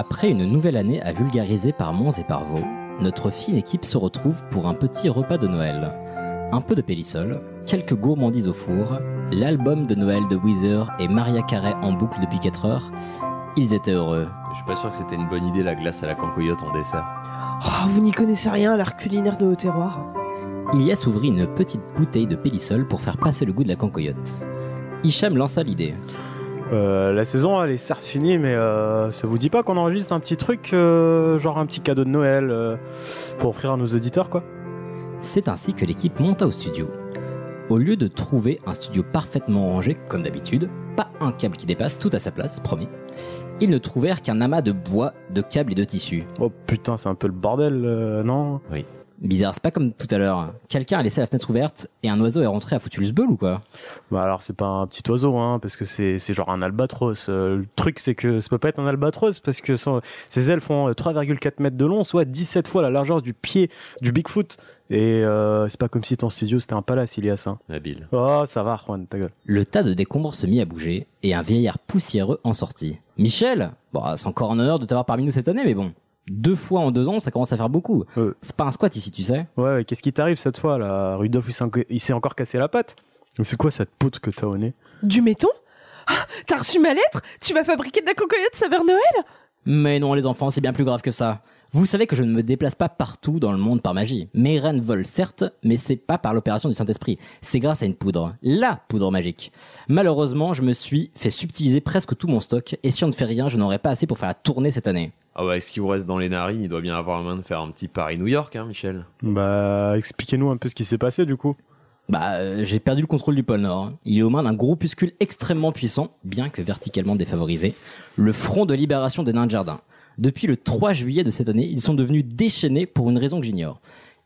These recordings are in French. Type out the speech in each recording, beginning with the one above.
Après une nouvelle année à vulgariser par Mons et par Vaux, notre fine équipe se retrouve pour un petit repas de Noël. Un peu de pélissol, quelques gourmandises au four, l'album de Noël de Weezer et Maria Carey en boucle depuis 4 heures. Ils étaient heureux. Je suis pas sûr que c'était une bonne idée la glace à la cancoyote en dessert. Oh, vous n'y connaissez rien à l'art culinaire de nos terroirs. Ilias ouvrit une petite bouteille de pélissol pour faire passer le goût de la cancoyote. Hicham lança l'idée. Euh, la saison elle est certes finie mais euh, ça vous dit pas qu'on enregistre un petit truc euh, genre un petit cadeau de Noël euh, pour offrir à nos auditeurs quoi? C'est ainsi que l'équipe monta au studio. Au lieu de trouver un studio parfaitement rangé, comme d'habitude, pas un câble qui dépasse, tout à sa place, promis, ils ne trouvèrent qu'un amas de bois, de câbles et de tissus. Oh putain c'est un peu le bordel euh, non? Bizarre, c'est pas comme tout à l'heure. Quelqu'un a laissé la fenêtre ouverte et un oiseau est rentré à foutu le sbeul ou quoi Bah alors c'est pas un petit oiseau hein parce que c'est c'est genre un albatros. Euh, le truc c'est que ça peut pas être un albatros parce que son- ses ailes font euh, 3,4 mètres de long, soit 17 fois la largeur du pied du Bigfoot. Et euh, c'est pas comme si ton studio c'était un palace Ilias. Hein. Habile. Oh ça va Juan, ta gueule. Le tas de décombres se mit à bouger et un vieillard poussiéreux en sortit. Michel? Bon, c'est encore un honneur de t'avoir parmi nous cette année, mais bon. Deux fois en deux ans, ça commence à faire beaucoup. Euh. C'est pas un squat ici, tu sais. Ouais, ouais, qu'est-ce qui t'arrive cette fois là? Rudolf il s'est encore cassé la patte. C'est quoi cette poutre que t'as au nez? Du méton Ah, T'as reçu ma lettre? Tu vas fabriquer de la cocoyote saveur Noël? Mais non, les enfants, c'est bien plus grave que ça. Vous savez que je ne me déplace pas partout dans le monde par magie. Mes reines volent, certes, mais c'est pas par l'opération du Saint-Esprit. C'est grâce à une poudre. La poudre magique. Malheureusement, je me suis fait subtiliser presque tout mon stock, et si on ne fait rien, je n'aurai pas assez pour faire la tournée cette année. Ah ouais, ce qui vous reste dans les narines, il doit bien avoir un moyen de faire un petit Paris-New York, hein, Michel. Bah expliquez-nous un peu ce qui s'est passé du coup. Bah, euh, j'ai perdu le contrôle du pôle Nord. Il est aux mains d'un groupuscule extrêmement puissant, bien que verticalement défavorisé, le Front de Libération des Nains de Jardin. Depuis le 3 juillet de cette année, ils sont devenus déchaînés pour une raison que j'ignore.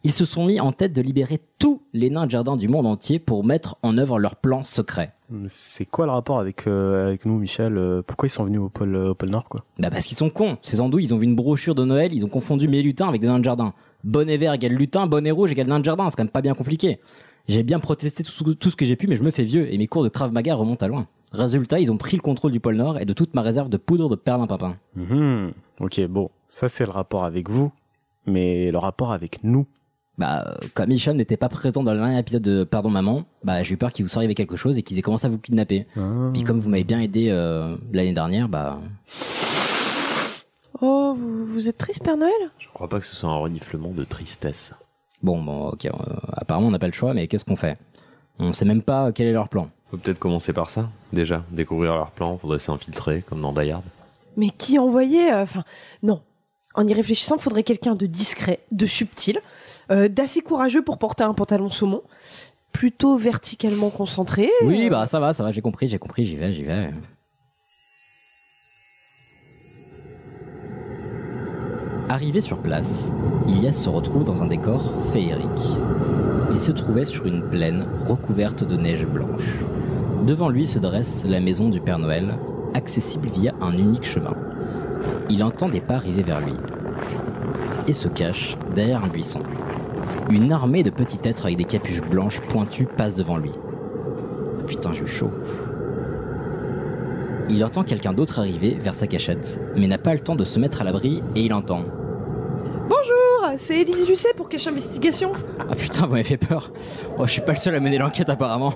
Ils se sont mis en tête de libérer tous les nains de jardin du monde entier pour mettre en œuvre leur plan secret. C'est quoi le rapport avec euh, avec nous Michel Euh, Pourquoi ils sont venus au pôle au pôle Nord quoi? Bah parce qu'ils sont cons. Ces andouilles, ils ont vu une brochure de Noël, ils ont confondu mes lutins avec des nains de jardin. Bonnet vert égale lutin, bonnet rouge égale nain de jardin, c'est quand même pas bien compliqué. J'ai bien protesté tout, tout ce que j'ai pu, mais je me fais vieux et mes cours de Krav Maga remontent à loin. Résultat, ils ont pris le contrôle du pôle Nord et de toute ma réserve de poudre de perlimpinpin. Mhm. Ok, bon, ça c'est le rapport avec vous, mais le rapport avec nous. Bah, euh, comme Hicham n'était pas présent dans le dernier épisode de Pardon Maman, bah j'ai eu peur qu'il vous soit arrivé quelque chose et qu'ils aient commencé à vous kidnapper. Puis comme vous m'avez bien aidé euh, l'année dernière, bah Oh, vous, vous êtes triste, Père Noël? Je crois pas que ce soit un reniflement de tristesse. bon, bon, ok. euh, apparemment, on n'a pas le choix, mais qu'est-ce qu'on fait? On sait même pas quel est leur plan. Faut peut-être commencer par ça, déjà. Découvrir leur plan, faudrait s'infiltrer, comme dans Die Hard. Mais qui envoyait euh, Enfin, non. En y réfléchissant, faudrait quelqu'un de discret, de subtil, euh, d'assez courageux pour porter un pantalon saumon, plutôt verticalement concentré. Oui, euh, bah ça va, ça va, j'ai compris, j'ai compris, j'y vais, j'y vais. Arrivé sur place, Ilias se retrouve dans un décor féerique. Il se trouvait sur une plaine recouverte de neige blanche. Devant lui se dresse la maison du Père Noël, accessible via un unique chemin. Il entend des pas arriver vers lui et se cache derrière un buisson. Une armée de petits êtres avec des capuches blanches pointues passe devant lui. Putain, j'ai chaud. Il entend quelqu'un d'autre arriver vers sa cachette, mais n'a pas le temps de se mettre à l'abri et il entend. Bonjour, c'est Élise Lucet pour Cache Investigation. Ah putain, vous m'avez fait peur. Oh, je suis pas le seul à mener l'enquête apparemment.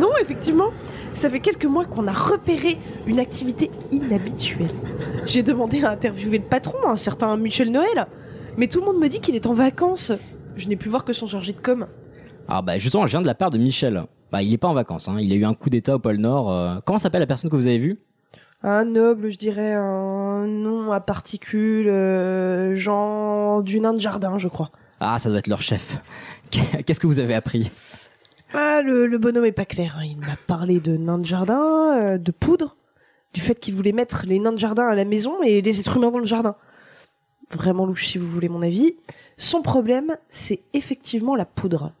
Non, effectivement, ça fait quelques mois qu'on a repéré une activité inhabituelle. J'ai demandé à interviewer le patron, un certain Michel Noël, mais tout le monde me dit qu'il est en vacances. Je n'ai pu voir que son chargé de com. Ah bah justement, je viens de la part de Michel. Bah il est pas en vacances, hein. il a eu un coup d'état au pôle Nord. euh. Comment s'appelle la personne que vous avez vue? Un noble, je dirais, un nom à particules, euh, Jean du nain de jardin, je crois. Ah, ça doit être leur chef. Qu'est-ce que vous avez appris? Ah, le, le bonhomme est pas clair. hein. Il m'a parlé de nains de jardin, euh, de poudre, du fait qu'il voulait mettre les nains de jardin à la maison et les êtres humains dans le jardin. Vraiment louche si vous voulez mon avis. Son problème, c'est effectivement la poudre.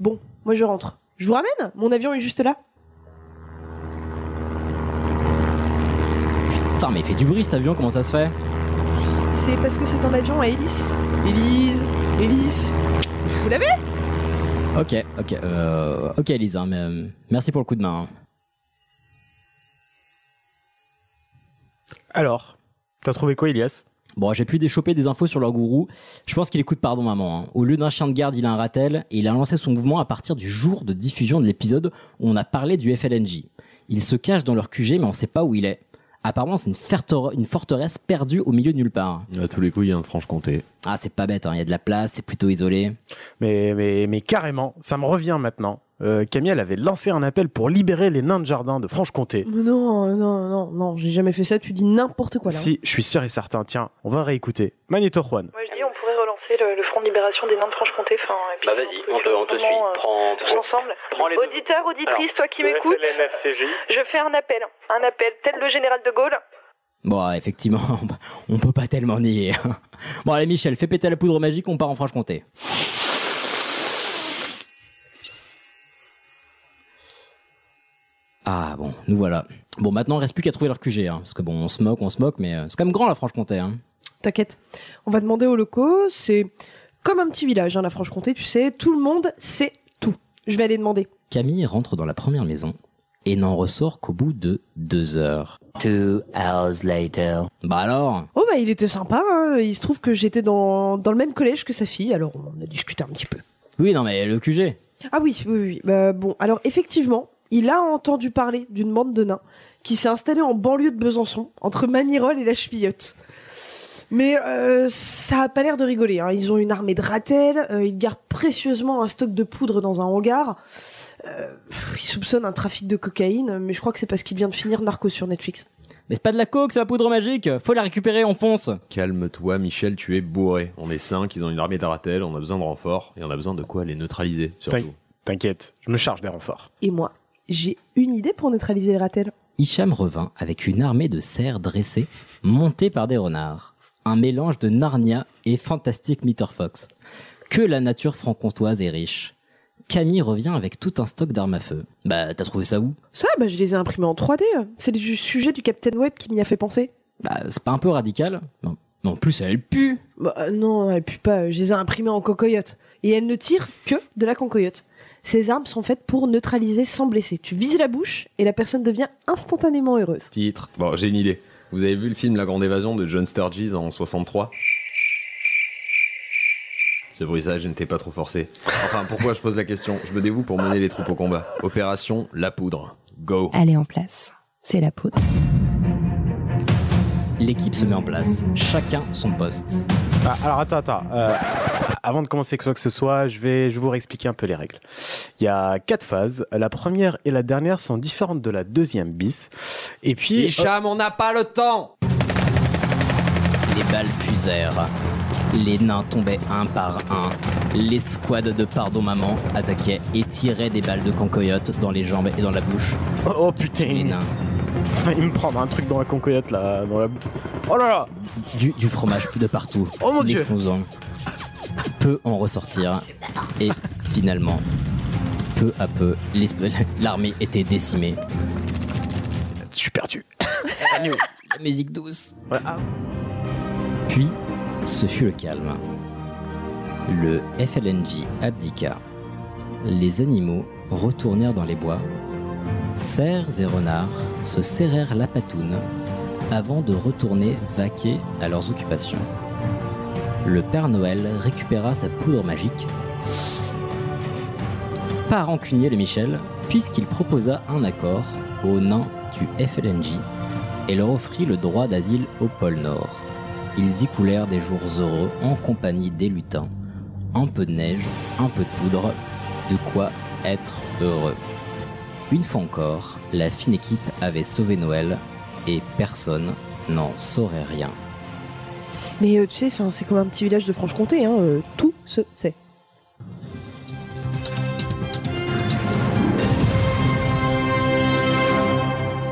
Bon, moi je rentre. Je vous ramène? Mon avion est juste là. Putain, mais il fait du bruit cet avion, comment ça se fait? C'est parce que c'est un avion à hélice. Élise, hélice. Vous l'avez? Ok, ok, euh, ok Elisa, mais, euh, merci pour le coup de main. Alors, t'as trouvé quoi, Ilias? Bon, j'ai pu déchoper des infos sur leur gourou. Je pense qu'il écoute Pardon Maman. hein. Au lieu d'un chien de garde, il a un ratel et il a lancé son mouvement à partir du jour de diffusion de l'épisode où on a parlé du FLNJ. Il se cache dans leur QG, mais on sait pas où il est. Apparemment, c'est une, fertor- une forteresse perdue au milieu de nulle part. À tous les coups, il y a un Franche-Comté. Ah, c'est pas bête, hein. il y a de la place, c'est plutôt isolé. mais, mais, mais carrément, ça me revient maintenant. Euh, Camille, elle avait lancé un appel pour libérer les nains de jardin de Franche-Comté. Mais Non, non, non, non, j'ai jamais fait ça. Tu dis n'importe quoi là. Si, je suis sûr et certain. Tiens, on va réécouter. Magneto Juan. Moi relancer le, le Front de libération des nains de Franche-Comté. Enfin, Bah vas-y, on te, on te suit. vraiment, euh, Prends, tous ensemble. prends les deux. Auditeur, auditrice, toi qui m'écoutes, je fais un appel. Un appel tel le général de Gaulle. Bon, effectivement, on peut pas tellement nier. hein. Bon, allez, Michel, fais péter la poudre magique, on part en Franche-Comté. Ah bon, nous voilà. Bon, maintenant, il reste plus qu'à trouver leur QG, hein, parce que bon, on se moque, on se moque, mais euh, c'est quand même grand la Franche-Comté. Hein. T'inquiète. On va demander aux locaux. C'est comme un petit village, hein, la Franche-Comté, tu sais. Tout le monde sait tout. Je vais aller demander. Camille rentre dans la première maison et n'en ressort qu'au bout de deux heures. Two hours later. Bah alors? Oh bah il était sympa. hein. Il se trouve que j'étais dans, dans le même collège que sa fille, alors on a discuté un petit peu. Oui, non, mais le QG. Ah oui, oui, oui. Bah, bon, alors effectivement, il a entendu parler d'une bande de nains qui s'est installée en banlieue de Besançon, entre Mamirol et la Chevillotte. Mais euh, ça a pas l'air de rigoler. hein. Ils ont une armée de ratels, euh, ils gardent précieusement un stock de poudre dans un hangar. Euh, ils soupçonnent un trafic de cocaïne, mais je crois que c'est parce qu'il vient de finir Narco sur Netflix. Mais c'est pas de la coke, c'est la poudre magique Faut la récupérer, on fonce Calme-toi, Michel, tu es bourré. On est cinq, ils ont une armée d'Aratel, on a besoin de renforts, et on a besoin de quoi les neutraliser, surtout. T'inquiète, je me charge des renforts. Et moi, j'ai une idée pour neutraliser les ratels. Hicham revint avec une armée de cerfs dressés, montés par des renards. Un mélange de Narnia et Fantastic Meter Fox. Que la nature franc-comtoise est riche. Camille revient avec tout un stock d'armes à feu. Bah, t'as trouvé ça où? Ça, bah, je les ai imprimés en 3D. C'est le sujet du Captain Web qui m'y a fait penser. Bah, c'est pas un peu radical? Non. Mais en plus, elle pue Bah, euh, non, elle pue pas. Je les ai imprimés en concoyote. Et elle ne tire que de la concoyote. Ces armes sont faites pour neutraliser sans blesser. Tu vises la bouche et la personne devient instantanément heureuse. Titre. Bon, j'ai une idée. Vous avez vu le film La Grande Évasion de John Sturges en 63 Ce bruitage n'était pas trop forcé. Enfin, pourquoi je pose la question? Je me dévoue pour mener les troupes au combat. Opération La Poudre. Go est en place. C'est la poudre. L'équipe se met en place. Chacun son poste. Ah, alors attends, attends. Euh, avant de commencer quoi que ce soit, je vais, je vais vous réexpliquer un peu les règles. Il y a quatre phases. La première et la dernière sont différentes de la deuxième bis. Et puis... Hicham, on n'a pas le temps Les balles fusèrent. Les nains tombaient un par un. Les squads de Pardon Maman attaquaient et tiraient des balles de cancoyote dans les jambes et dans la bouche. Oh, oh, Les putain, nains. failli me prendre un truc dans la concoyote là, dans la... Oh là là Du, du fromage de partout. Oh mon Dieu. L'explosant. Peu en ressortir. Et finalement, peu à peu, l'armée était décimée. Je suis perdu. La musique douce. Ah. Puis, ce fut le calme. Le FLNJ abdiqua. Les animaux retournèrent dans les bois. Cerfs et renards se serrèrent la patoune avant de retourner vaquer à leurs occupations. Le Père Noël récupéra sa poudre magique. Pas rancunier le Michel, puisqu'il proposa un accord aux nains du FLNJ et leur offrit le droit d'asile au pôle Nord. Ils y coulèrent des jours heureux en compagnie des lutins. Un peu de neige, un peu de poudre, de quoi être heureux. Une fois encore, la fine équipe avait sauvé Noël et personne n'en saurait rien. Mais euh, tu sais, 'fin, c'est comme un petit village de Franche-Comté. Hein, euh, tout se sait.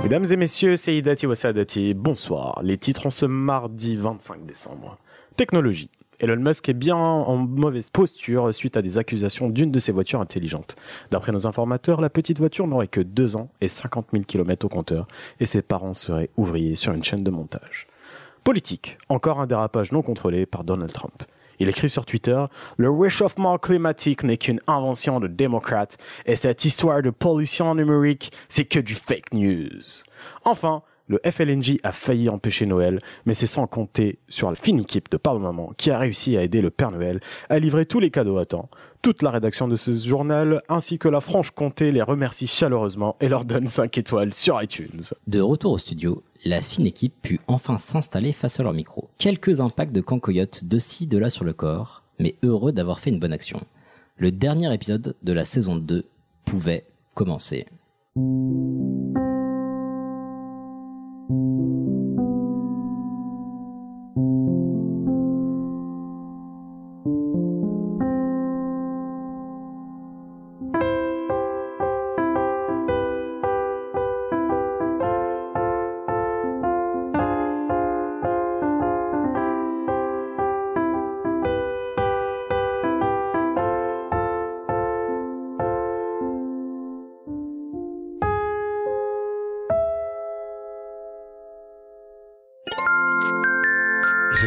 Mesdames et messieurs, c'est Hidati Wasadati. Bonsoir. Les titres en ce mardi 25 décembre. Technologie. Elon Musk est bien en mauvaise posture suite à des accusations d'une de ses voitures intelligentes. D'après nos informateurs, la petite voiture n'aurait que 2 ans et 50 000 km au compteur et ses parents seraient ouvriers sur une chaîne de montage. Politique. Encore un dérapage non contrôlé par Donald Trump. Il écrit sur Twitter Le réchauffement climatique n'est qu'une invention de démocrates et cette histoire de pollution numérique, c'est que du fake news. Enfin, le FLNJ a failli empêcher Noël, mais c'est sans compter sur la fine équipe de Pardon Maman qui a réussi à aider le Père Noël à livrer tous les cadeaux à temps. Toute la rédaction de ce journal ainsi que la Franche-Comté les remercie chaleureusement et leur donne 5 étoiles sur iTunes. De retour au studio, la fine équipe put enfin s'installer face à leur micro. Quelques impacts de cancoyote de ci, de là sur le corps, mais heureux d'avoir fait une bonne action. Le dernier épisode de la saison 2 pouvait commencer.